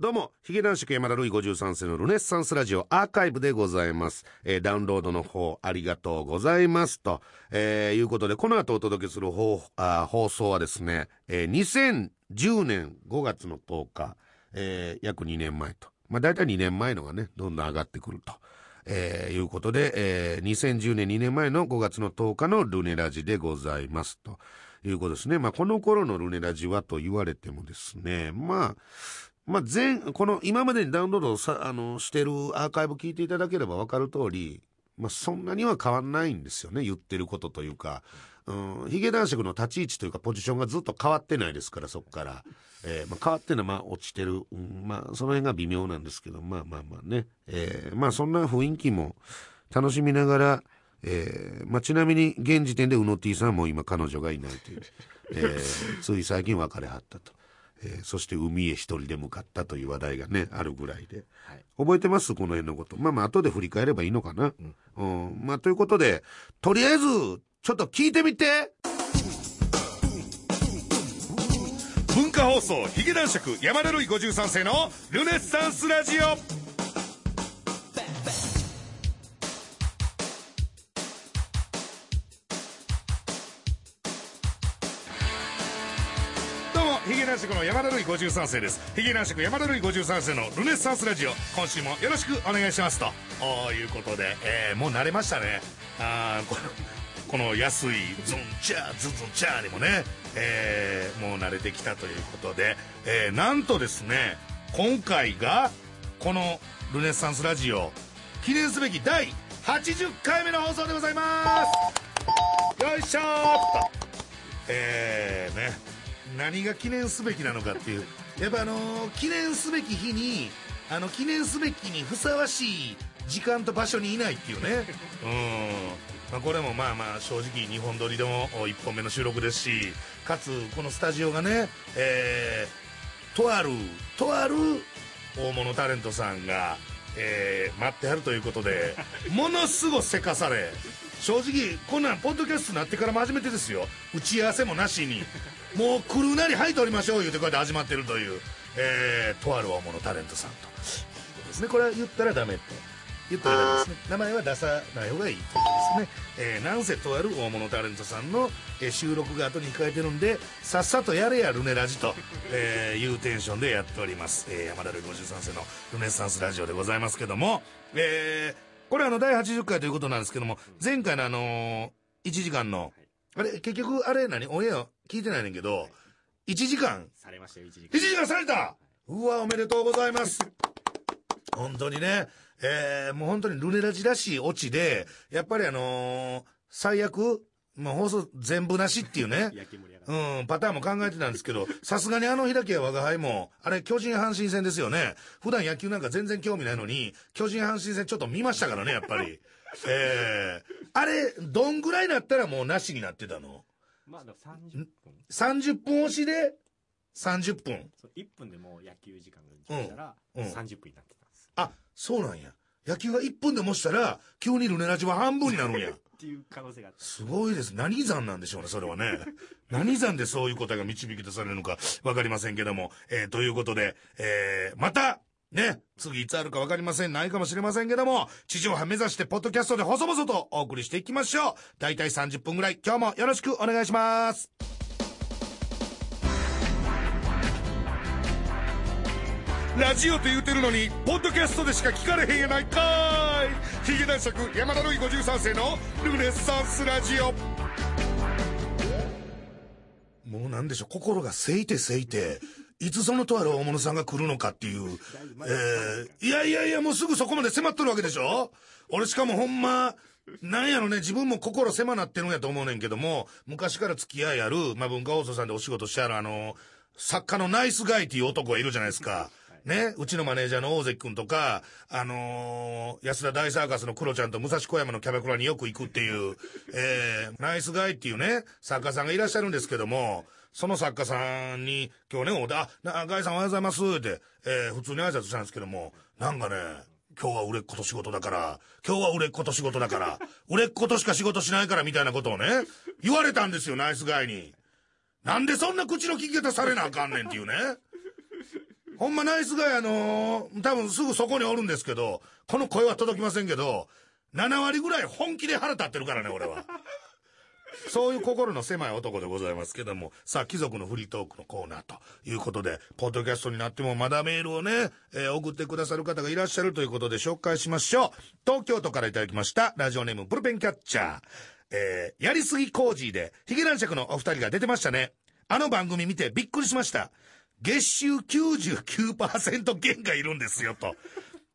どうも、ヒゲ男爵山田るい53世のルネッサンスラジオアーカイブでございます。えーダウンロードの方、ありがとうございます。と、えーいうことで、この後お届けする放送はですね、えー2010年5月の10日、えー約2年前と。まあ、大体2年前のがね、どんどん上がってくると。えーいうことで、えー2010年2年前の5月の10日のルネラジでございます。ということですね。まあ、この頃のルネラジはと言われてもですね、まあ、まあ、全、この今までにダウンロードさ、あの、してるアーカイブ聞いていただければ分かる通り、まあ、そんなには変わんないんですよね、言ってることというか。うん、ヒゲ男爵の立ち位置というかポジションがずっと変わってないですから、そこから。えーまあ、変わってるのはまあ落ちてる。うん、まあ、その辺が微妙なんですけど、まあまあまあね。えーまあ、そんな雰囲気も楽しみながら、えーまあ、ちなみに現時点でうの T さんも今彼女がいないという、えーつい最近別れはったと。えーそして海へ一人で向かったという話題がね、あるぐらいで。覚えてます？この辺のこと。まあまあ、後で振り返ればいいのかな。うん。まあ、ということで、とりあえず、ちょっと聞いてみて文化放送ヒゲ男爵山田るい53世のルネッサンスラジオ男爵の山田るい53世です。ヒゲ男爵山田るい53世のルネッサンスラジオ。今週もよろしくお願いしますと。いうことで、えーもう慣れましたね。あこのこの安いズンチャーズズンチャーにもね、えーもう慣れてきたということで、えーなんとですね今回がこのルネッサンスラジオ記念すべき第80回目の放送でございます。よいしょーっと。えーね。何が記念すべきなのかっていう。やっぱあの記念すべき日にあの記念すべきにふさわしい時間と場所にいないっていうね。うん、まあ、これもまあまあ正直2本撮りでも1本目の収録ですしかつこのスタジオがねえーとあるとある大物タレントさんが、えー待ってはるということでものすごせかされ正直こんなんポッドキャストになってからも初めてですよ。打ち合わせもなしに。もう来るなりはい撮りましょう言うてこうやって始まってるという、えーとある大物タレントさんと。ですね。これは言ったらダメって。言ったらダメですね。名前は出さない方がいいということですね、えーなんせとある大物タレントさんの、えー収録が後に控えてるんでさっさとやれやルネラジと、えーいうテンションでやっております、えー山田るい53世のルネッサンスラジオでございますけども、えーこれあの第80回ということなんですけども前回のあのー1時間のあれ結局あれ何？オンエア聞いてないねんけど1時間。されましたよ、一時1時間された！うわおめでとうございます。本当にね、えー、もう本当にルネラジらしいオチで、やっぱりあのー最悪、まあ、放送全部なしっていうね、うん、パターンも考えてたんですけど、さすがにあの開きや我が輩も、あれ、巨人阪神戦ですよね。普段野球なんか全然興味ないのに、巨人阪神戦ちょっと見ましたからね、やっぱり。えー、あれ、どんぐらいだったらもうなしになってたの？まあ、でも30分。?30 分押しで、30分。そう1分でもう野球時間が決めたら、うんうん30分になってたんです。あ、そうなんや。野球が1分でもしたら、急にルネラジは半分になるんや。っていう可能性があ。すごいです。何山なんでしょうね、それはね。何山でそういう答えが導き出されるのかわかりませんけども。えーということで、えーまた、ね、次いつあるかわかりません。ないかもしれませんけども、地上波目指してポッドキャストで細々とお送りしていきましょう。だいたい30分ぐらい、今日もよろしくお願いします。ラジオと言うてるのに、ポッドキャストでしか聞かれへんやないかい。ヒゲ男爵山田るい53世のルネッサンスラジオ。もうなんでしょう、心がせいてせいて、いつそのとある大物さんが来るのかっていう。えー、いやいやいや、もうすぐそこまで迫っとるわけでしょ俺しかもほんま、なんやろね、自分も心狭なってるんやと思うねんけども、昔から付き合いある、まあ、文化放送さんでお仕事してあるあの、作家のナイスガイっていう男がいるじゃないですか。ね、うちのマネージャーの大関くんとか、あのー安田大サーカスのクロちゃんと武蔵小山のキャバクラによく行くっていう、えー、ナイスガイっていうね、作家さんがいらっしゃるんですけども、その作家さんに、今日ね、おで、あ、なガイさんおはようございますって、えー、普通に挨拶したんですけども、なんかね、今日は売れっ子と仕事だから、今日は売れっ子と仕事だから、売れっ子としか仕事しないからみたいなことをね、言われたんですよ、ナイスガイに。なんでそんな口の利き方されなあかんねんっていうね。ほんまナイスガイあのー多分すぐそこにおるんですけど、この声は届きませんけど、7割ぐらい本気で腹立ってるからね、俺は。そういう心の狭い男でございますけども、さあ、貴族のフリートークのコーナーということで、ポッドキャストになってもまだメールをね、えー送ってくださる方がいらっしゃるということで紹介しましょう。東京都からいただきました、ラジオネームブルペンキャッチャー。えーやりすぎ工事で、ヒゲ男爵のお二人が出てましたね。あの番組見てびっくりしました。月収99%減がいるんですよ、と。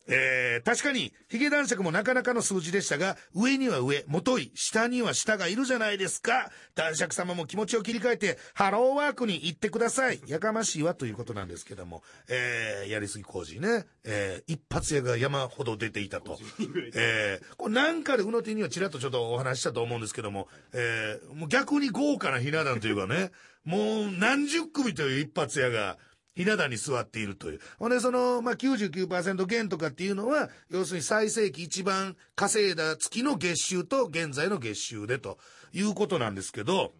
えー確かに、ヒゲ男爵もなかなかの数字でしたが、上には上、もとい、下には下がいるじゃないですか。男爵様も気持ちを切り替えて、ハローワークに行ってください。やかましいわということなんですけども、えーやりすぎ工事ね、えー一発屋が山ほど出ていたと。えーこれなんかで、うの手にはちらっとちょっとお話ししたと思うんですけども、えーもう逆に豪華なひな壇というかね、もう何十組という一発屋が、ひな壇に座っているという。ほんで、その、まあ、99%減とかっていうのは、要するに最盛期一番稼いだ月の月収と現在の月収でということなんですけど、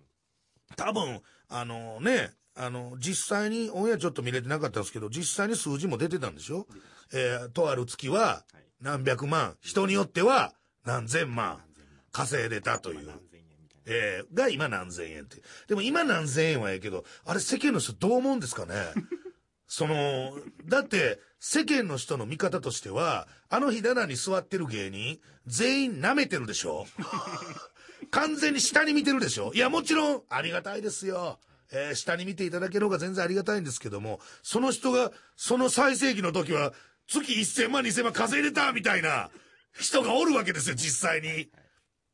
多分、あのね、あの、実際に、オンエアちょっと見れてなかったんですけど、実際に数字も出てたんでしょ？えーとある月は何百万、人によっては何千万。稼いでたという。えーが今何千円って。でも今何千円はええけど、あれ世間の人どう思うんですかね？その、だって世間の人の見方としては、あのひだなに座ってる芸人、全員舐めてるでしょ？完全に下に見てるでしょ？いや、もちろんありがたいですよ。えー下に見ていただける方が全然ありがたいんですけども、その人が、その最盛期の時は、月1000万2000万稼いでたみたいな人がおるわけですよ、実際に。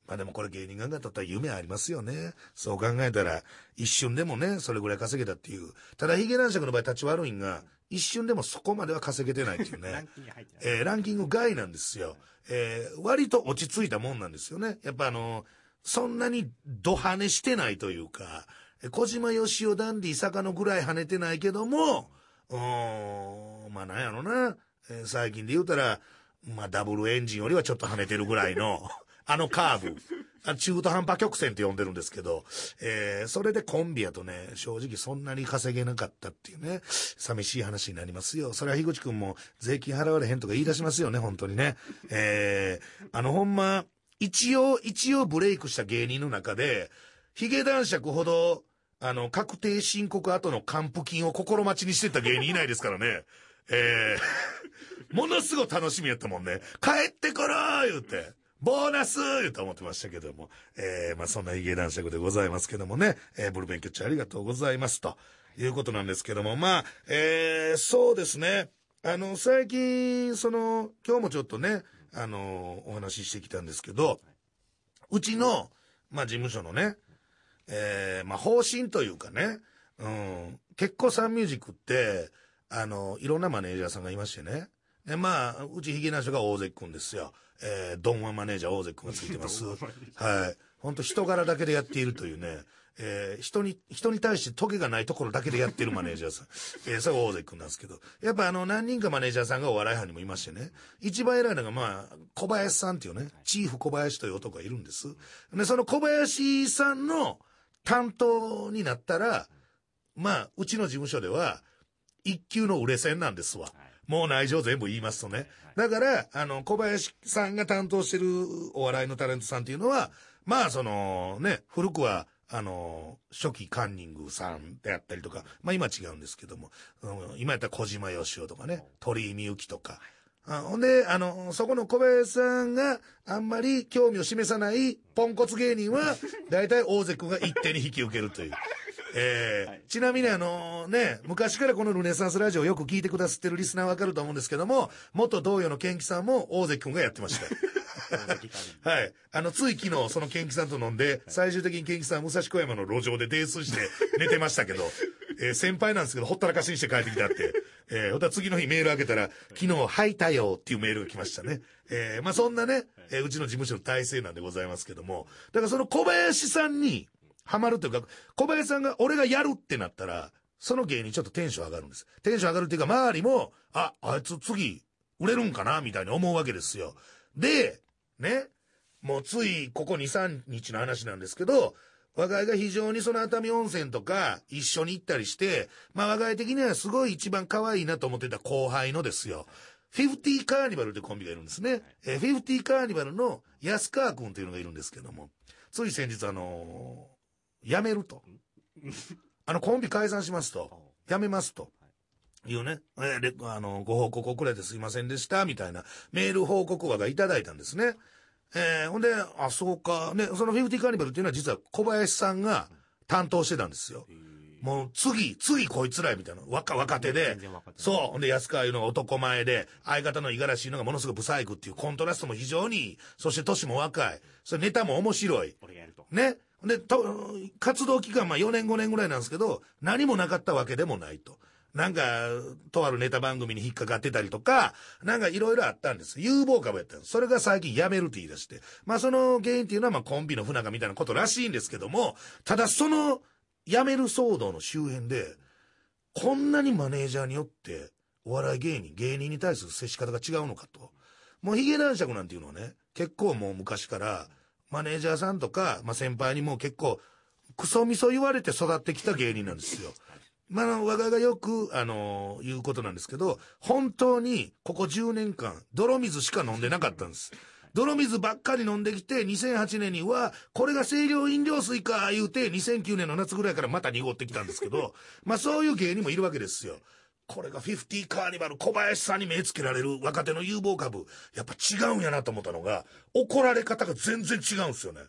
まあでもこれ芸人がだったら夢ありますよね。そう考えたら、一瞬でもね、それぐらい稼げたっていう。ただ、ヒゲ男爵の場合立ち悪いんが、一瞬でもそこまでは稼げてないっていうランね。キングに入ってない。えーランキング外なんですよ。えー割と落ち着いたもんなんですよね。やっぱあの、そんなにド跳ねしてないというか、えー小島よしおダンディ坂野ぐらい跳ねてないけども、うーん、まあなんやろな、えー最近で言うたら、まあダブルエンジンよりはちょっと跳ねてるぐらいの、あのカーブ。中途半端曲線って呼んでるんですけど、えーそれでコンビやとね、正直そんなに稼げなかったっていうね、寂しい話になりますよ。それは樋口くんも税金払われへんとか言い出しますよね、本当にね。えーあのほんま、一応、一応ブレイクした芸人の中で、ヒゲ男爵ほど、あの、確定申告後の還付金を心待ちにしてた芸人いないですからね。えーものすごい楽しみやったもんね。帰ってころー言うて。ボーナスと思ってましたけども。えー、まあそんなヒゲ男爵でございますけどもね。えー、ブルベンキャッチャーありがとうございますと。いうことなんですけども。まあ、えー、そうですね。あの、最近、その、今日もちょっとね、あの、お話ししてきたんですけど、うちの、まあ事務所のね、えーまあ方針というかね、うん、結構サンミュージックって、あの、いろんなマネージャーさんがいましてね。で、まあ、うちヒゲな人が大関くんですよ。えー、ドンワンマネージャー大関くんがついてます。はい。本当人柄だけでやっているというね、えー人に、人に対してトゲがないところだけでやってるマネージャーさん。えーそれが大関くんなんですけど。やっぱあの、何人かマネージャーさんがお笑い班にもいましてね。一番偉いのが、まあ、小林さんっていうね、チーフ小林という男がいるんです。で、その小林さんの担当になったら、まあ、うちの事務所では、一級の売れ線なんですわ。もう内情全部言いますとね。だから、あの、小林さんが担当してるお笑いのタレントさんっていうのは、まあ、その、ね、古くは、あの、初期カンニングさんであったりとか、まあ今違うんですけども、うん今やったら小島よしおとかね、鳥居みゆきとか、あほんで、あの、そこの小林さんがあんまり興味を示さないポンコツ芸人は、大体大関君が一手に引き受けるという。えーちなみにあのね、昔からこのルネサンスラジオをよく聞いてくださってるリスナーわかると思うんですけども、元同様のケンキさんも大関君がやってました。はい。あの、つい昨日、そのケンキさんと飲んで、最終的にケンキさんは武蔵小山の路上で泥酔して寝てましたけど、えー先輩なんですけど、ほったらかしにして帰ってきたって。えー、ほんとは次の日メール開けたら、昨日吐いたよっていうメールが来ましたね。えーまあそんなね、えーうちの事務所の体制なんでございますけども、だからその小林さんに、ハマるというか、小林さんが、俺がやるってなったら、その芸人ちょっとテンション上がるんです。テンション上がるっていうか、周りも、あ、あいつ次、売れるんかなみたいに思うわけですよ。で、ね、もうついここ2、3日の話なんですけど、我が家が非常にその熱海温泉とか一緒に行ったりして、まあ我が家的にはすごい一番可愛いなと思ってた後輩のですよ。フィフティーカーニバルというコンビがいるんですね。えーフィフティーカーニバルの安川くんというのがいるんですけども、つい先日あのー辞めると。あのコンビ解散しますと。辞めますと。いうね、えーレあの、ご報告遅れてすいませんでした、みたいなメール報告話がいただいたんですね。えーほんで、あ、そうか。ね、そのフィフティカーニバルっていうのは実は小林さんが担当してたんですよ。もう次、次こいつらみたいな。若、若手で。そう。ほんで、安川いうのが男前で、相方の五十嵐いうのがものすごくブサイクっていうコントラストも非常にいい。そして年も若い。それネタも面白い。俺がやると。ね。で、と、活動期間、まあ4年5年ぐらいなんですけど、何もなかったわけでもないと。なんか、とあるネタ番組に引っかかってたりとか、なんかいろいろあったんです。有望株やったんです。それが最近辞めるって言い出して。まあその原因っていうのはまあコンビの不仲みたいなことらしいんですけども、ただその辞める騒動の周辺で、こんなにマネージャーによって、お笑い芸人、芸人に対する接し方が違うのかと。もうヒゲ男爵なんていうのはね、結構もう昔から、マネージャーさんとか、まあ先輩にも結構、クソみそ言われて育ってきた芸人なんですよ。まあ、あの、我ががよく、あの言うことなんですけど、本当に、ここ10年間、泥水しか飲んでなかったんです。泥水ばっかり飲んできて、2008年には、これが清涼飲料水か、言うて、2009年の夏ぐらいからまた濁ってきたんですけど、まあそういう芸人もいるわけですよ。これが50カーニバル小林さんに目つけられる若手の有望株、やっぱ違うんやなと思ったのが、怒られ方が全然違うんですよね。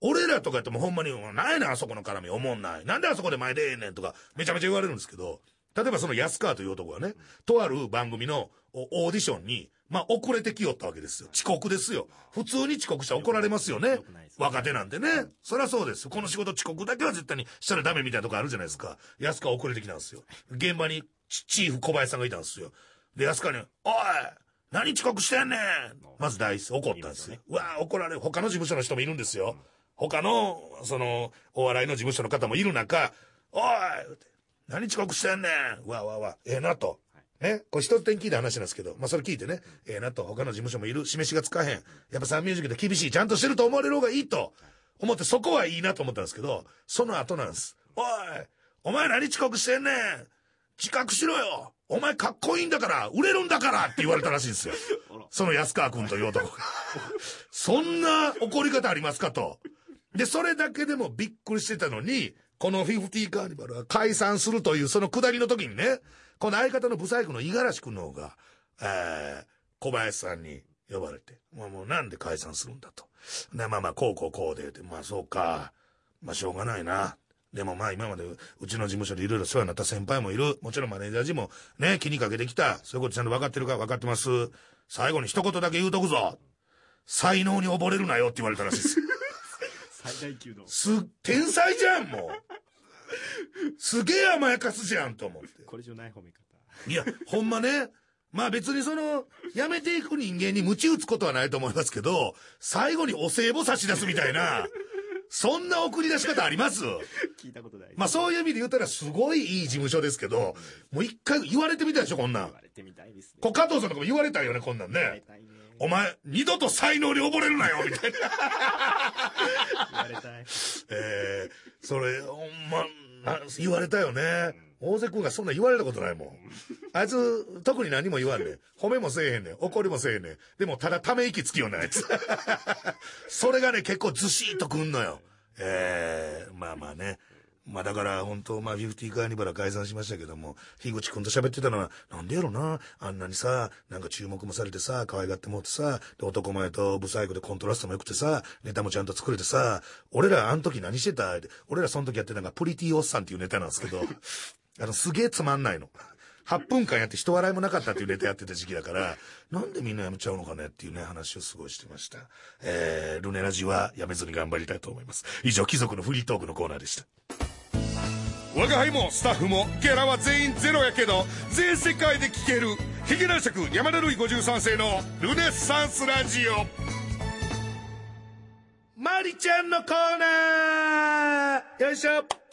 俺らとかやってもほんまに、なんやねんあそこの絡みおもんない。なんであそこで前でええねんとか、めちゃめちゃ言われるんですけど、例えばその安川という男がね、とある番組のおオーディションに、まあ遅れてきよったわけですよ。遅刻ですよ。普通に遅刻したら怒られますよね若手なんてね。そりゃそうです。この仕事遅刻だけは絶対にしたらダメみたいなとこあるじゃないですか。安川遅れてきたんですよ。現場にチチーフ小林さんがいたんですよ。で、安川に、おい何遅刻してんねんまず第一怒ったんですよ。うわあ怒られる。他の事務所の人もいるんですよ。他の、その、お笑いの事務所の方もいる中、おい何遅刻してんねんうわうわうわ、ええなと。ね、これ一つ点聞いた話なんですけど、まあそれ聞いてね、ええなと、他の事務所もいる、示しがつかへん。やっぱサンミュージックで厳しい、ちゃんとしてると思われる方がいいと思って、そこはいいなと思ったんですけど、その後なんです。おいお前何遅刻してんねん自覚しろよお前かっこいいんだから売れるんだからって言われたらしいんですよ。その安川君という男が。そんな怒り方ありますか？と。で、それだけでもびっくりしてたのに、このフィフティカーニバルは解散するというその下りの時にね、この相方のブサイクの五十嵐君の方が、えー、小林さんに呼ばれて、まあもうなんで解散するんだ？と。で、まあまあ、こうこうこうで、でまあそうか、まあしょうがないな。でもまあ今までうちの事務所でいろいろ世話になった先輩もいる。もちろんマネージャー陣もね、気にかけてきた。そういうことちゃんと分かってるか分かってます。最後に一言だけ言うとくぞ。才能に溺れるなよって言われたらしいです。最大級の。す、天才じゃん、もう。すげえ甘やかすじゃん、と思って。これ以上ない褒め方。いや、ほんまね。まあ別にその、辞めていく人間に鞭打つことはないと思いますけど、最後にお歳暮差し出すみたいな、そんな送り出し方あります？聞いたことない。まあそういう意味で言ったらすごいいい事務所ですけど、もう一回言われてみたでしょ、こんなん言。われてみたいですね。こう加藤さんとかも言われたよね、こんなん言われね。たいね。お前、二度と才能に溺れるなよ、みたいな。言われたい。えー、それ、ほんま、な言われたよね。大瀬君がそんな言われたことないもん。あいつ、特に何も言わんねん。褒めもせえへんねん。怒りもせえへんねん。でも、ただため息つきよね、あいつ。それがね、結構ずしーっとくんのよ。えー、まあまあね。まあだから本当まあフィフティーカーニバル解散しましたけども、樋口くんと喋ってたのは、なんでやろな、あんなにさ、なんか注目もされてさ、可愛がってもってさ、で男前とブサイクでコントラストも良くてさ、ネタもちゃんと作れてさ、俺らあの時何してた？俺らその時やってたのがプリティおっさんっていうネタなんですけど、あのすげえつまんないの。8分間やって人笑いもなかったっていうネタやってた時期だから、なんでみんなやめちゃうのかねっていうね、話をすごいしてました。えー、ルネラジはやめずに頑張りたいと思います。以上、貴族のフリートークのコーナーでした。我が輩もスタッフもギャラは全員ゼロやけど全世界で聴けるヒゲ男爵山田るい53世のルネッサンスラジオマリちゃんのコーナーよいしょ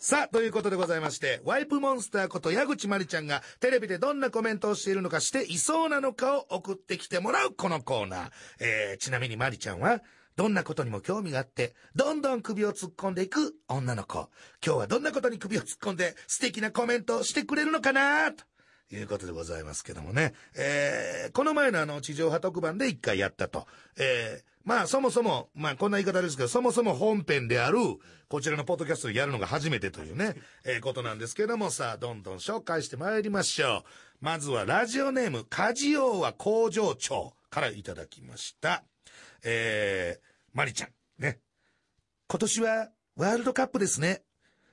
さあ、ということでございまして、ワイプモンスターこと矢口まりちゃんがテレビでどんなコメントをしているのかしていそうなのかを送ってきてもらうこのコーナー。えー、ちなみにまりちゃんは、どんなことにも興味があって、どんどん首を突っ込んでいく女の子。今日はどんなことに首を突っ込んで素敵なコメントをしてくれるのかなということでございますけどもね。えー、この前のあの地上波特番で一回やったと。えー、まあそもそも、まあこんな言い方ですけど、そもそも本編である、こちらのポッドキャストでやるのが初めてというね、えー、ことなんですけどもさあ、どんどん紹介してまいりましょう。まずはラジオネーム、カジオは工場長からいただきました。えー、マリちゃん、ね。今年はワールドカップですね。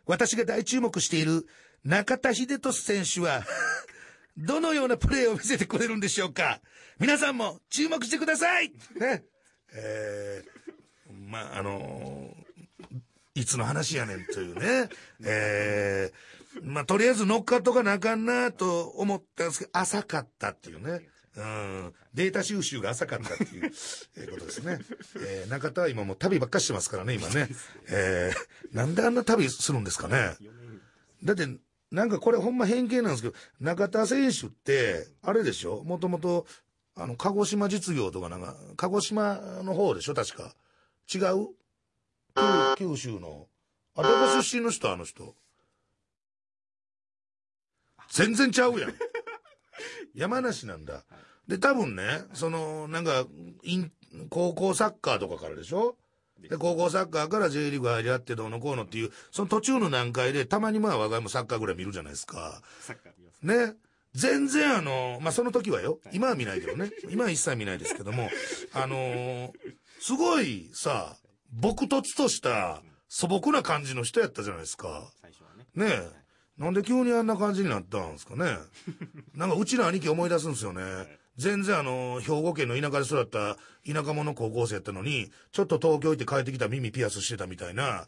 私が大注目している中田秀俊選手は、どのようなプレーを見せてくれるんでしょうか？皆さんも注目してくださいね。えー、まあ、あのーいつの話やねんという ね。えー、まあ、とりあえず乗っかっとかなあかんなと思ったんですけど、浅かったっていうね。うん、データ収集が浅かったっていう、えーことですね。えー、中田は今もう旅ばっかしてますからね、今ね。えー、なんであんな旅するんですかね。4年だって、なんかこれほんま偏見なんですけど、中田選手って、あれでしょ？もともと、あの、鹿児島実業とかなんか、鹿児島の方でしょ？確か。違う？九九州の。あ、どこ出身の人あの人？全然ちゃうやん。山梨なんだ。で、多分ね、その、なんか、高校サッカーとかからでしょ？で、高校サッカーから J リーグ入り合ってどうのこうのっていう、その途中の段階で、たまにまあ我が家もサッカーぐらい見るじゃないですか。サッカー見ます。ね。全然あの、まあ、その時はよ。今は見ないけどね。今は一切見ないですけども、あのーすごいさ、朴突とした素朴な感じの人やったじゃないですか。最初はね。ねえ。なんで急にあんな感じになったんですかね。なんかうちの兄貴思い出すんですよね。全然あの、兵庫県の田舎で育った田舎者高校生やったのに、ちょっと東京行って帰ってきた耳ピアスしてたみたいな、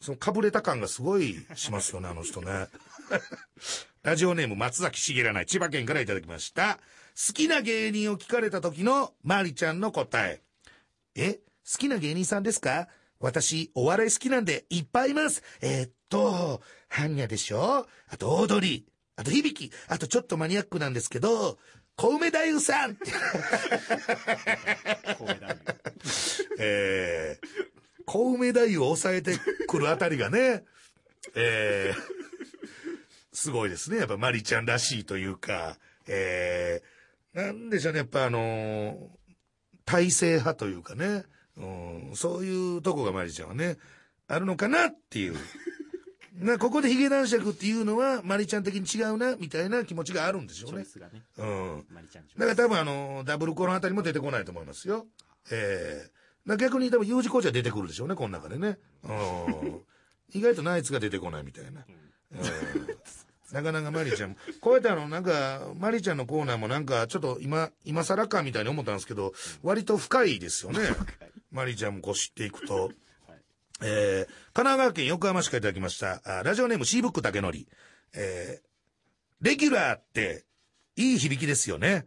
そのかぶれた感がすごいしますよね、あの人ね。ラジオネーム松崎しげらない千葉県からいただきました。好きな芸人を聞かれた時のまりちゃんの答え。え？好きな芸人さんですか？私、お笑い好きなんでいっぱいいます。えーっと、ハンニャでしょ？あと、オードリー。あと、響き。あと、ちょっとマニアックなんですけど、小梅太夫さんって神戸大学。えー、小梅太夫を抑えてくるあたりがね、えー、すごいですね。やっぱマリちゃんらしいというか、えー、なんでしょうね。やっぱあのー体制派というかね、うん、そういうとこがマリちゃんはね、あるのかなっていう。なここでヒゲ男爵っていうのは、マリちゃん的に違うな、みたいな気持ちがあるんでしょうねね。うん。だから多分あの、ダブルコロンあたりも出てこないと思いますよ。ええだから逆に多分 U 字工事は出てくるでしょうね、この中でね。うん。意外とナイツが出てこないみたいな。うん。なかなかマリちゃんも、こうやってあの、なんか、マリちゃんのコーナーもなんか、ちょっと今、今更かみたいに思ったんですけど、割と深いですよね。マリちゃんもこう知っていくと。えー、神奈川県横浜市からいただきました。ラジオネームシーブック竹則。えー、レギュラーって、いい響きですよね。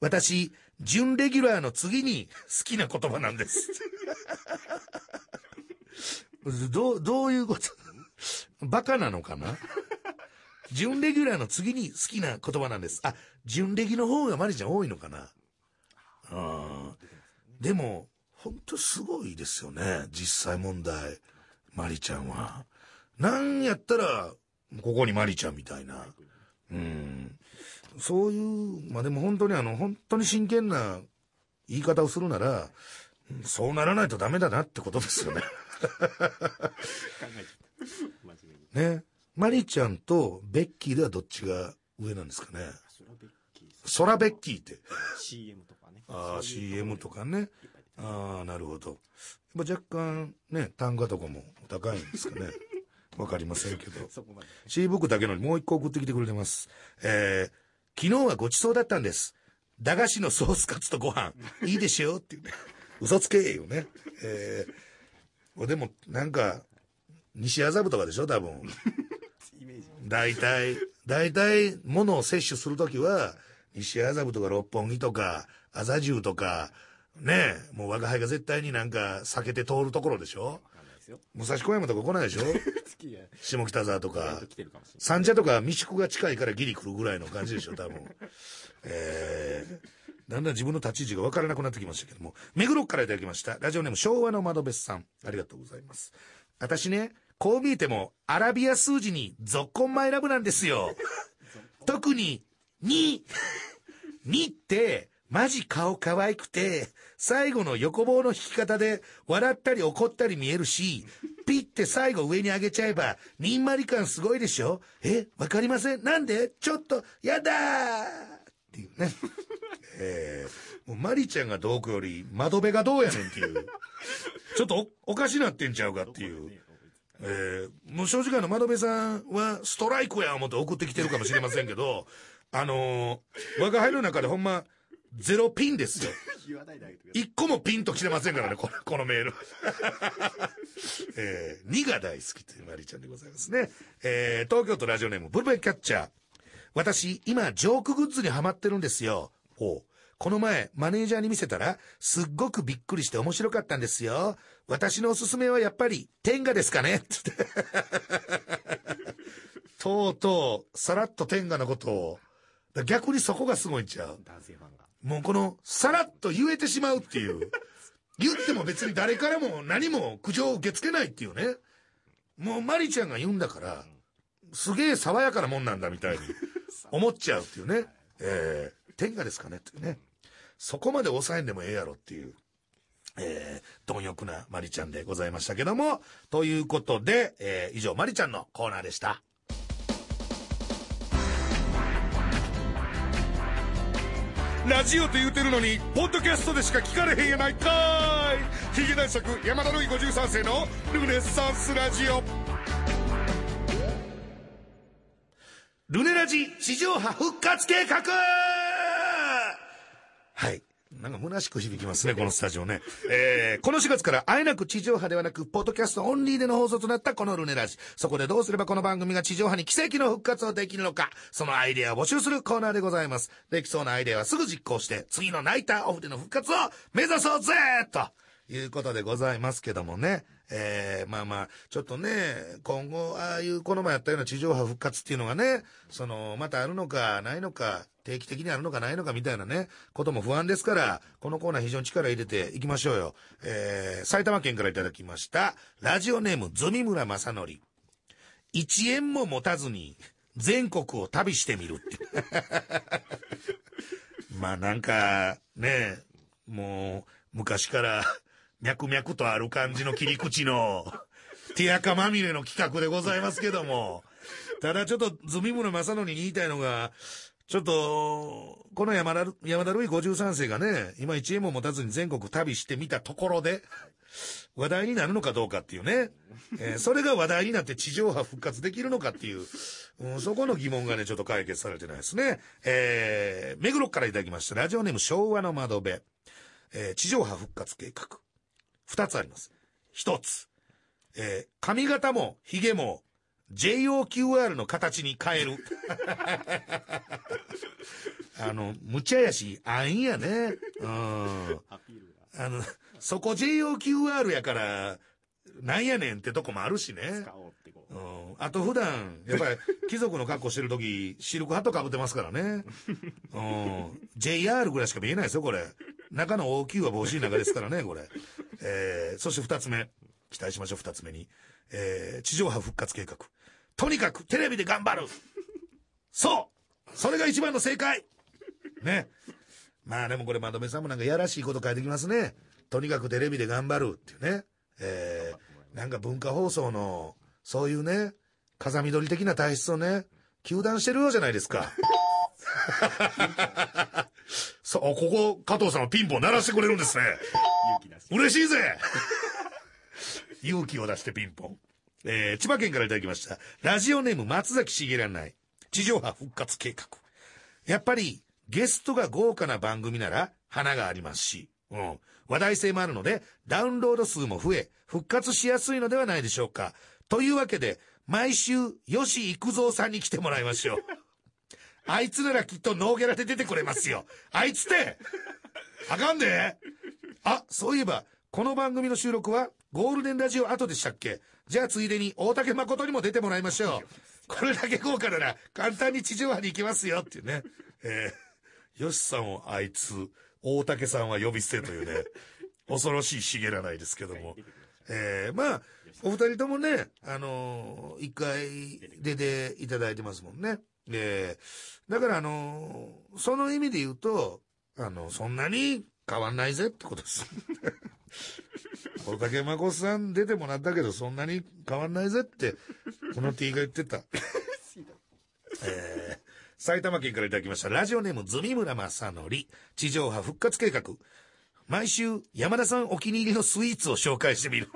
私、準レギュラーの次に好きな言葉なんです。どう、どういうこと？バカなのかな？準レギュラーの次に好きな言葉なんです。あ、準レギの方がマリちゃん多いのかな？うん。でも、本当すごいですよね。実際問題。マリちゃんは。なんやったら、ここにマリちゃんみたいな。うん。そういう、まあでも本当にあの、本当に真剣な言い方をするなら、うんそうならないとダメだなってことですよね。ね。マリちゃんとベッキーではどっちが上なんですかね。ソラベッキーさんソラベッキーって。CM。ああ、CM とかね。ああ、なるほど。やっぱ若干ね、単価とかも高いんですかね。わかりませんけど。そこまで。シーブックだけのにもう一個送ってきてくれてます。えー、昨日はごちそうだったんです。駄菓子のソースカツとご飯。いいでしょっていうね。嘘つけよね。えー、でも、なんか、西麻布とかでしょ多分。大体、大体、物を摂取するときは、西麻布とか六本木とか、麻布とか、ねえ、もう我が輩が絶対になんか避けて通るところでしょ？武蔵小山とか来ないでしょ？下北沢とか。三茶とか未宿が近いからギリ来るぐらいの感じでしょ、多分。えー、だんだん自分の立ち位置が分からなくなってきましたけども、目黒からいただきました。ラジオネーム昭和の窓別さん。ありがとうございます。私ね、こう見えても、アラビア数字にゾッコンマイラブなんですよ。特に、2。2って、マジ顔可愛くて、最後の横棒の引き方で、笑ったり怒ったり見えるし、ピッて最後上に上げちゃえば、にんまり感すごいでしょ？え、わかりませんなんで？ちょっと、やだーっていうね。えー、もうマリちゃんがどうこより、窓辺がどうやねんっていう。ちょっとおおかしなってんちゃうかっていう。えー、もう正直あの窓辺さんはストライクや思って送ってきてるかもしれませんけど、あのー、我が輩の中でほんま、ゼロピンですよ。一個もピンと来てませんからね、この このメール。えー、2が大好きというマリちゃんでございますね。えー、東京都ラジオネーム、ブルベンキャッチャー。私、今、ジョークグッズにハマってるんですよ。おうこの前、マネージャーに見せたら、すっごくびっくりして面白かったんですよ。私のおすすめはやっぱり、天下ですかねつって。とうとう、さらっと天下のことを、だ逆にそこがすごいんちゃう？男性ファンが。もうこの、さらっと言えてしまうっていう。言っても別に誰からも何も苦情を受け付けないっていうね。もうマリちゃんが言うんだから、すげえ爽やかなもんなんだみたいに思っちゃうっていうね。えー、天下ですかねっていうね。そこまで抑えんでもええやろっていう。えー、貪欲なマリちゃんでございましたけども。ということで、えー、以上マリちゃんのコーナーでした。ラジオって言うてるのにポッドキャストでしか聞かれへんやないかーいヒゲ男爵山田るい53世のルネッサンスラジオルネラジ地上波復活計画。なんか虚しく響きますね、このスタジオね。えー、この4月からあえなく地上波ではなく、ポッドキャストオンリーでの放送となったこのルネラジ。そこでどうすればこの番組が地上波に奇跡の復活をできるのか、そのアイデアを募集するコーナーでございます。できそうなアイデアはすぐ実行して、次のナイターオフでの復活を目指そうぜということでございますけどもね。えー、まあまあ、ちょっとね、今後、ああいうこの前やったような地上波復活っていうのがね、その、またあるのか、ないのか、定期的にあるのかないのかみたいなね、ことも不安ですから、このコーナー非常に力入れていきましょうよ。えー、埼玉県からいただきました、ラジオネーム、ズミ村正則。一円も持たずに、全国を旅してみるって。まあなんか、ね、もう、昔から、脈々とある感じの切り口の、手垢まみれの企画でございますけども、ただちょっと、ズミ村正則に言いたいのが、ちょっと、この山田、山田るい53世がね、今1円も持たずに全国旅してみたところで、話題になるのかどうかっていうね。えーそれが話題になって地上波復活できるのかっていう、うん、そこの疑問がね、ちょっと解決されてないですね。えー、目黒からいただきました。ラジオネーム昭和の窓辺。えー地上波復活計画。二つあります。一つ。えー髪型も髭も JOQR の形に変える。あの、無茶やし、あんやね。うん。あの、そこ JOQR やから、なんやねんってとこもあるしね。使おうう。ん。あと普段、やっぱり 貴族の格好してる時、シルクハット被ってますからね。うん。JR ぐらいしか見えないですよ、これ。中の OQ は帽子の中ですからね、これ。えー、そして二つ目。期待しましょう、二つ目に。えー、地上波復活計画。とにかくテレビで頑張るそうそれが一番の正解ね。まあでもこれ、まとめさんもなんかやらしいこと書いてきますね。とにかくテレビで頑張るっていうね。えー、なんか文化放送の、そういうね、風見鶏的な体質をね、休断してるようじゃないですか。そう、ここ、加藤さんはピンポン鳴らしてくれるんですね。勇気出して。嬉しいぜ勇気を出してピンポン。えー、千葉県からいただきました。ラジオネーム松崎しげらない。地上波復活計画。やっぱり、ゲストが豪華な番組なら、花がありますし、うん。話題性もあるので、ダウンロード数も増え、復活しやすいのではないでしょうか。というわけで、毎週、吉幾三さんに来てもらいましょう。あいつならきっとノーギャラで出てくれますよ。あいつってあかんであ、そういえば、この番組の収録はゴールデンラジオ後でしたっけ？じゃあついでに大竹誠にも出てもらいましょう。これだけ豪華なら簡単に地上波に行きますよっていうね。えーよしさんをあいつ、大竹さんは呼び捨てというね、恐ろしいしげらないですけども。えー、まあ、お二人ともね、あのー一回出ていただいてますもんね。えー、だからあのーその意味で言うと、あの、そんなに変わんないぜってことです。大竹まこさん出てもらったけど、そんなに変わんないぜって、この T が言ってた。えー埼玉県からいただきました。ラジオネーム、ズミ村正則。地上波復活計画。毎週、山田さんお気に入りのスイーツを紹介してみる。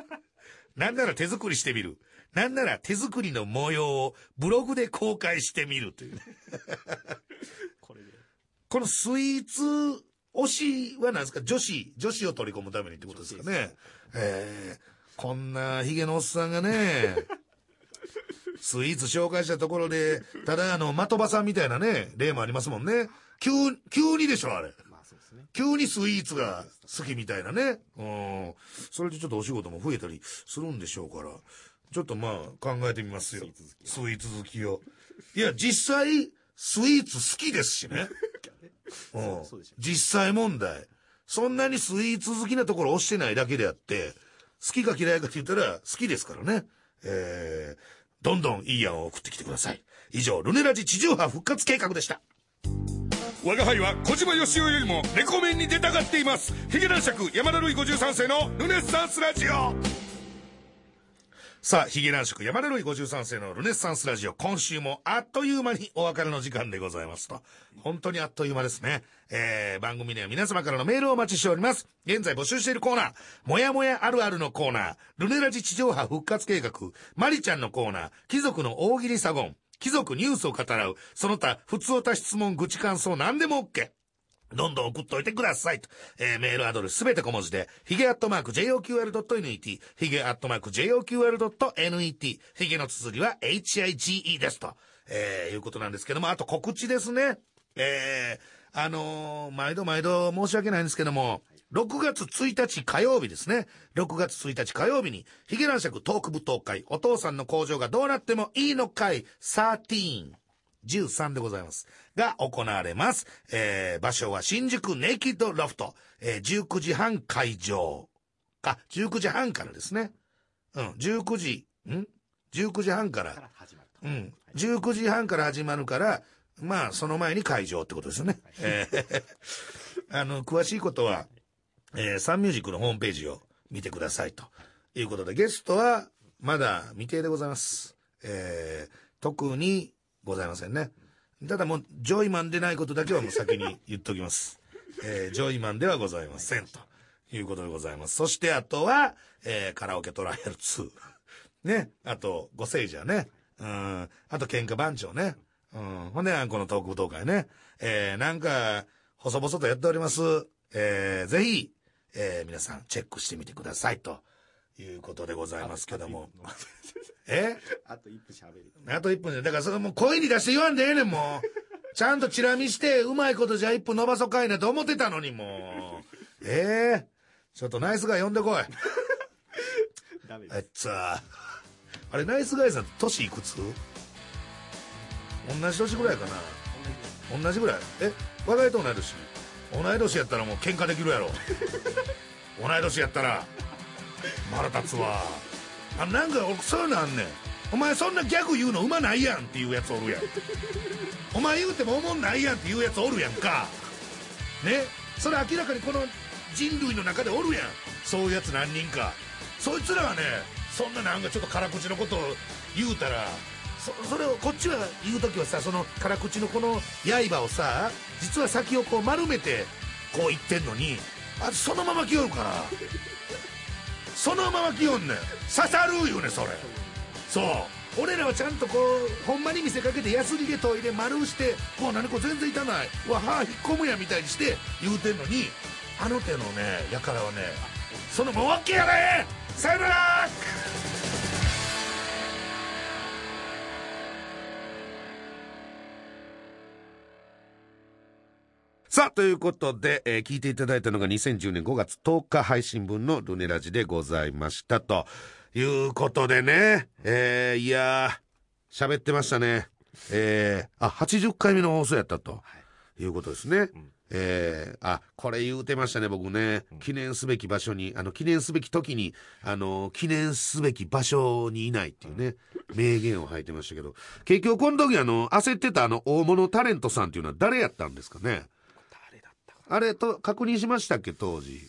なんなら手作りしてみる。なんなら手作りの模様をブログで公開してみるというね。これで。このスイーツ推しは何ですか？女子、女子を取り込むためにってことですかね。えー、こんなヒゲのおっさんがね、スイーツ紹介したところで、ただあの、的場さんみたいなね、例もありますもんね。急、急にでしょ、あれ。急にスイーツが好きみたいなね。うん。それでちょっとお仕事も増えたりするんでしょうから、ちょっとまあ考えてみますよ。スイーツ好きを。いや、実際、スイーツ好きですしね。うん実際問題。そんなにスイーツ好きなところ押してないだけであって、好きか嫌いかって言ったら好きですからね。えー、どんどんいい案を送ってきてください。以上、ルネラジ地上波復活計画でした。我が輩は小島よしおよりもレコメンに出たがっていますヒゲ男爵山田るい53世のルネッサンスラジオさあ、ヒゲ男爵山田るい53世のルネッサンスラジオ、今週もあっという間にお別れの時間でございますと。本当にあっという間ですね。えー、番組では皆様からのメールをお待ちしております。現在募集しているコーナー、もやもやあるあるのコーナー、ルネラジ地上波復活計画、マリちゃんのコーナー、貴族の大喜利サゴン、貴族ニュースを語らう、その他、普通おた質問、愚痴感想、何でも OK。どんどん送っといてくださいと。えー、メールアドレスすべて小文字で、ヒゲアットマーク JOQR.net、ヒゲアットマーク JOQR.net、ヒゲの綴りは HIGE ですと。えー、いうことなんですけども、あと告知ですね。えー、あのー毎度毎度申し訳ないんですけども、6月1日火曜日ですね。6月1日火曜日に、ヒゲ男爵トーク舞踏会、お父さんの工場がどうなってもいいのかい、13。13でございます。が行われます。えー、場所は新宿ネイキッドロフト。えー、19時半会場。あ、19時半からですね。うん、19時、ん ?19 時半からか。ら始まると。うん。19時半から始まるから、まあ、その前に会場ってことですよね。えー あの、詳しいことは、えーサンミュージックのホームページを見てくださいということで、ゲストはまだ未定でございます。えー特にございませんね。ただもう、ジョイマンでないことだけはもう 先に言っておきます。えージョイマンではございません。ということでございます。そしてあとは、えーカラオケトライアル2。ね。あと、ご聖者ね。うん。あと、喧嘩番長ね。うん。ほんで、あんこのトーク舞踏会ね。えー、なんか、細々とやっております。えー、ぜひ、えー、皆さんチェックしてみてください。ということでございますけども。えあと1分喋る。あと1分で。だからそれもう声に出して言わんでええねん、もう。ちゃんとチラ見して、うまいことじゃあ1分伸ばそうかいなと思ってたのに、もう。ええ？ちょっとナイスガイ呼んでこい。ダメです。えっつあれ、ナイスガイさん、年いくつ？同じ年ぐらいかな。同じぐらい。え、若いと同い年同い年やったらもう喧嘩できるやろ。同い年やったら。腹立つわ。あ、なんか、俺そういうのあんねん。お前そんなギャグ言うのうまないやんっていうやつおるやん。お前言うてもおもんないやんっていうやつおるやんか。ね？それ明らかにこの人類の中でおるやんそういうやつ何人かそいつらはねそんななんかちょっと辛口のことを言うたらそれをこっちは言う時はさその辛口のこの刃をさ実は先をこう丸めてこう言ってんのにあそのまま来よるから。そのまま来よんねん刺さるよねそれ。そう。俺らはちゃんとこうほんまに見せかけてヤスリで研いで丸してもう何これ全然痛ない。わ歯引っ込むやみたいにして言うてんのにあの手のねやからはねそのもうわけやねさよなら!さあ、ということで、えー聞いていただいたのが2010年5月10日配信分のルネラジでございました。ということでね、えー、いやー、喋ってましたね。えー、あ、80回目の放送やったと。いうことですね。えーあ、これ言うてましたね、僕ね。記念すべき場所に、あの、記念すべき時に、あの、記念すべき場所にいないっていうね、名言を吐いてましたけど、結局この時あの、焦ってたあの、大物タレントさんっていうのは誰やったんですかね？あれと、確認しましたっけ、当時？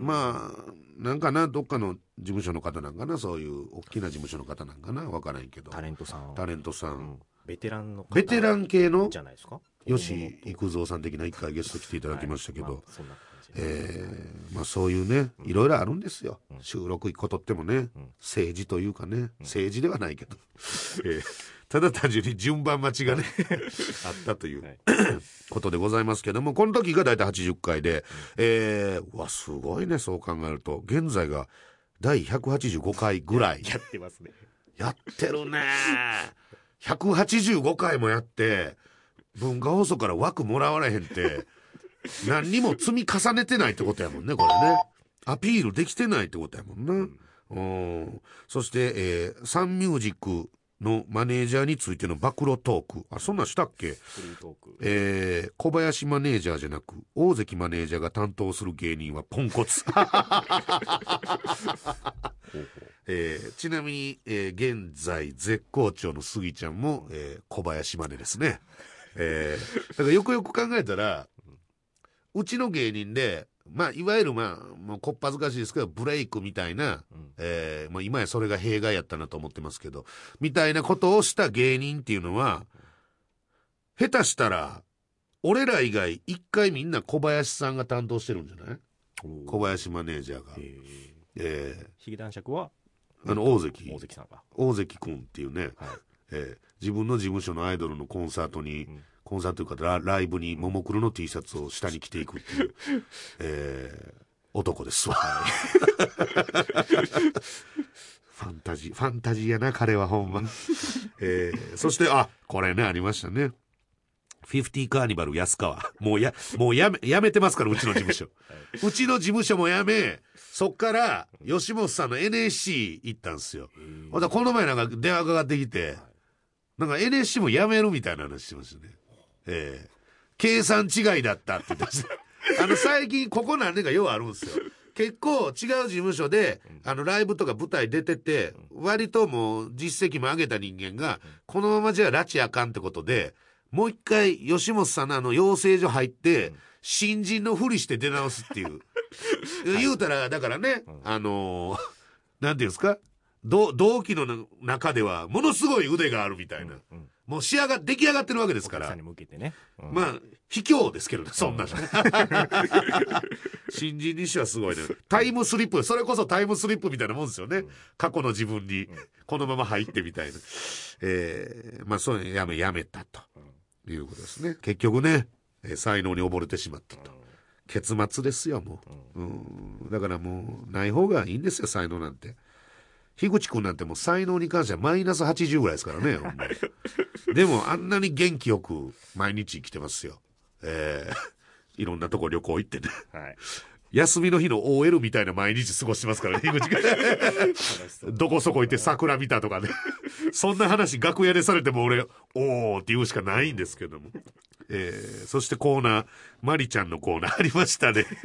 まあ、なんかな、どっかの事務所の方なんかな、そういう大きな事務所の方なんかな、わからんけど。タレントさん。タレントさん。うん。ベテランの方ベテラン系の？じゃないですか？吉幾三さん的な一回ゲスト来ていただきましたけど、はい。まあそんなえーまあそういうね、いろいろあるんですよ。収録行くことってもね、政治というかね、政治ではないけど、えーただ単純に順番待ちがね、あったという、はいことでございますけども、この時が大体80回で、えー、うわ、すごいね、そう考えると、現在が第185回ぐらい。やってますねやってるね。185回もやって、文化放送から枠もらわれへんって、何にも積み重ねてないってことやもんね、これね。アピールできてないってことやもんな。うん。そして、えーサンミュージックのマネージャーについての暴露トーク。あ、そんなんしたっけ？フリートークえー小林マネージャーじゃなく、大関マネージャーが担当する芸人はポンコツ。えーちなみに、えー現在絶好調のスギちゃんも、えー小林マネですね。えーだからよくよく考えたら、うちの芸人で、まあ、いわゆるまあ、もうこっぱずかしいですけど、ブレイクみたいな、うん。えーまあ、今やそれが弊害やったなと思ってますけど、みたいなことをした芸人っていうのは、下手したら、俺ら以外、一回みんな小林さんが担当してるんじゃない？小林マネージャーが。えー。えヒゲ男爵は？ーあの、大関。大関さんが。大関君っていうね、はい。えー。自分の事務所のアイドルのコンサートに、んコンサートというかラライブにももクロの T シャツを下に着ていくっていう、えー男ですわ。ファンタジー、ファンタジーやな、彼はほんま。えーそして、あ、これね、ありましたね。フィフティカーニバル安川。もうや、もうやめ、やめてますから、うちの事務所。うちの事務所もやめ、そっから、吉本さんの NSC 行ったんですよ。ほんこの前なんか電話かかってきて、なんか NSC もやめるみたいな話してましたね。ええ計算違いだったって言ってました。あの、最近、ここ何年かようあるんですよ。結構違う事務所で、あの、ライブとか舞台出てて、割ともう実績も上げた人間が、このままじゃ拉致あかんってことで、もう一回、吉本さんのあの、養成所入って、新人のふりして出直すっていう。言うたら、だからね、あのーなんていうんですか？同同期の中では、ものすごい腕があるみたいな。うんもう仕上が、出来上がってるわけですからねうんまあ、卑怯ですけどね、そんなの。新人にしてはすごいね。タイムスリップ、それこそタイムスリップみたいなもんですよね。過去の自分に、このまま入ってみたいな。えー、まあ、そういうのやめ、やめたと。いうことですね。結局ね、えー才能に溺れてしまったと。結末ですよ、もう。うん。だからもう、ない方がいいんですよ、才能なんて。樋口くんなんてもう才能に関してはマイナス80ぐらいですからね、ほんまにでもあんなに元気よく毎日生きてますよ。えー、いろんなとこ旅行行ってね。はい休みの日の OL みたいな毎日過ごしてますからね、樋口くん。どこそこ行って桜見たとかね。そんな話楽屋でされても俺、おーって言うしかないんですけども。えー、そしてコーナー、マリちゃんのコーナー ありましたね。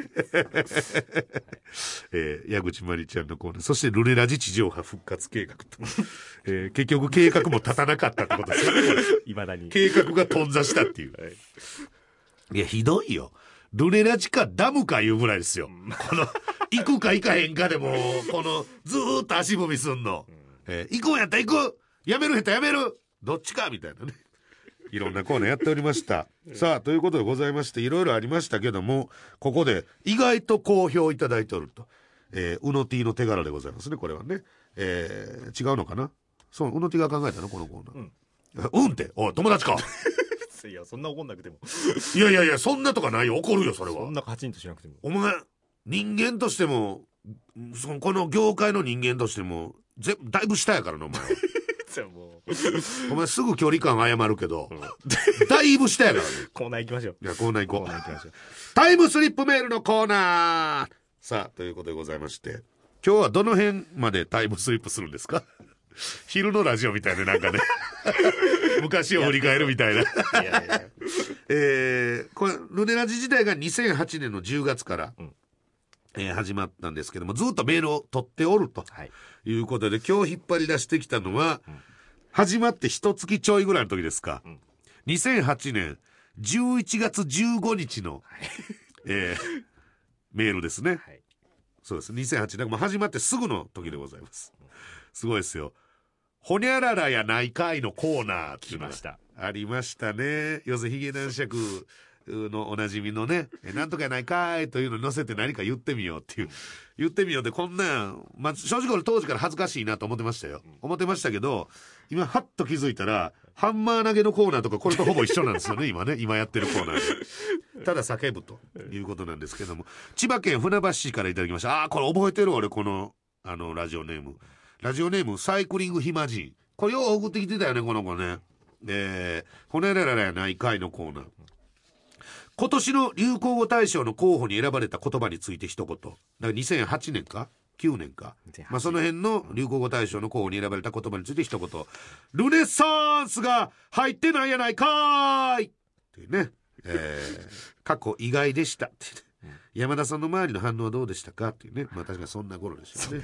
えー、矢口まりちゃんのコーナー。そしてルネラジ地上波復活計画と。えー、結局計画も立たなかったってことですよね。いまだに計画が頓挫したっていう。いや、ひどいよ。ルネラジかダムかいうぐらいですよ。この、行くか行かへんかでも、この、ずーっと足踏みすんの。えー行くんやったら行くやめるんやったらやめるどっちかみたいなね。いろんなコーナーやっておりました。さあ、ということでございまして、いろいろありましたけども、ここで意外と好評いただいておると。えー、うの T の手柄でございますね、これはね。えー、違うのかな？そう、うの T が考えたの？このコーナー。うん、って、おい、友達か。いやそんな怒んなくてもいやいやいや、そんなとかないよ。怒るよ、それはそん。なカチンとしなくてもお前、人間としても、そのこの業界の人間としても、ぜだいぶ下やからな、お前は。じゃあもう。お前すぐ距離感謝るけど、だいぶ下やからね。コーナー行きましょう。いや、コーナー行こう。コーナー行きましょう。タイムスリップメールのコーナー。さあ、ということでございまして、今日はどの辺までタイムスリップするんですか？昼のラジオみたいでなんかね。昔を振り返るみたいな。いやいやえーこれルネラジ時代が2008年の10月から、うんえー始まったんですけどもずっとメールを取っておるとはい。いうことで今日引っ張り出してきたのは、始まって一月ちょいぐらいの時ですか、ん。2008年11月15日の、えーメールですね。はい。そうです。2008年もう始まってすぐの時でございます。すごいですよ。ほにゃららやないかいのコーナーっていうのが来ました。ありましたね。要するにヒゲ男爵のおなじみのね「えなんとかやないかい」というのに載せて何か言ってみようっていう。言ってみようでこんなん、まあ、正直俺当時から恥ずかしいなと思ってましたよ。思ってましたけど今ハッと気づいたらハンマー投げのコーナーとかこれとほぼ一緒なんですよね 今ね。今やってるコーナーで。ただ叫ぶということなんですけども。千葉県船橋市からいただきました。ああーこれ覚えてる俺このあのラジオネーム。ラジオネームサイクリング暇人。これよう送ってきてたよねこの子ね。えー、骨らららやないかいのコーナー今年の流行語大賞の候補に選ばれた言葉について一言。だから2008年か？9年か？2008まあその辺の流行語大賞の候補に選ばれた言葉について一言。ルネッサンスが入ってないやないかーい！っていうね、えー 過去意外でしたってね、山田さんの周りの反応はどうでしたか？っていうね。まあ確かにそんな頃でし たね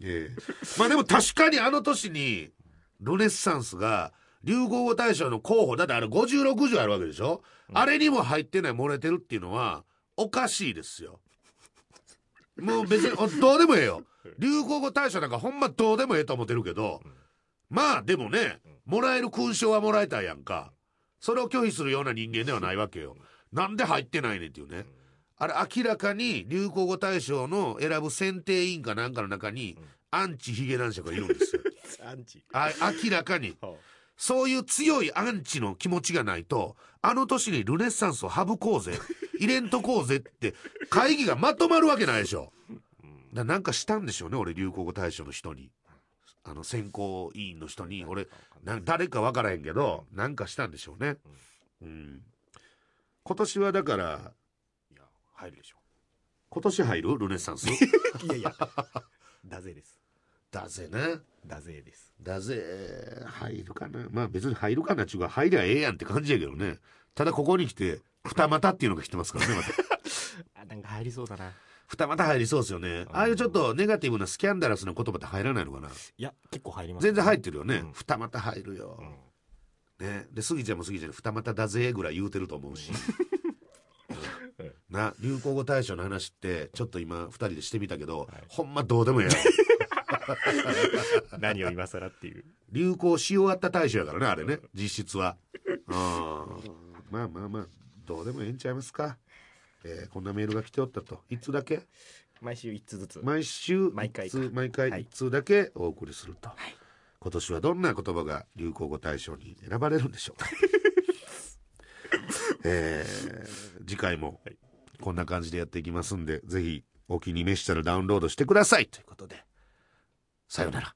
ええまあでも確かにあの年にルネッサンスが流行語大賞の候補だってあれ5060あるわけでしょ、あれにも入ってない漏れてるっていうのはおかしいですよ。もう別におどうでもええよ。流行語大賞なんかほんまどうでもええと思ってるけど、まあでもねもらえる勲章はもらえたやんか。それを拒否するような人間ではないわけよ。なんで入ってないねんっていうね、あれ明らかに流行語大賞の選ぶ選定委員かなんかの中に、アンチヒゲ男爵がいるんですよ。アンチ。あ明らかにそういう強いアンチの気持ちがないとあの年にルネッサンスを省こうぜ 入れんとこうぜって会議がまとまるわけないでしょ。だなんかしたんでしょうね俺流行語大賞の人に。あの選考委員の人に。俺な誰か分からへんけどなんかしたんでしょうね。うん。今年はだからいや入るでしょ。今年入る？ルネッサンス？いやいや。だぜです。だぜねだぜです。だぜ入るかな。まあ別に入るかなっちゅうか入りゃええやんって感じやけどね。ただここに来て二股っていうのが来てますからねまた。あなんか入りそうだな。二股入りそうですよね。ああいうちょっとネガティブなスキャンダラスな言葉って入らないのかな？いや結構入ります全然入ってるよね、うん。二股入るよ、ん。ね。でスギちゃんもスギちゃんに二股だぜぐらい言うてると思うしな流行語大賞の話ってちょっと今二人でしてみたけど、ほんまどうでもええやろ 何を今更っていう。流行し終わった大賞やからねあれね。実質は。うんまあまあまあどうでもええんちゃいますか、えーこんなメールが来ておったと。いつだけ？毎週一つずつ。毎週毎回一通毎回はい。一通だけお送りすると、今年はどんな言葉が流行語大賞に選ばれるんでしょうか えー次回もこんな感じでやっていきますんでぜひお気に召したらダウンロードしてください。ということでさようなら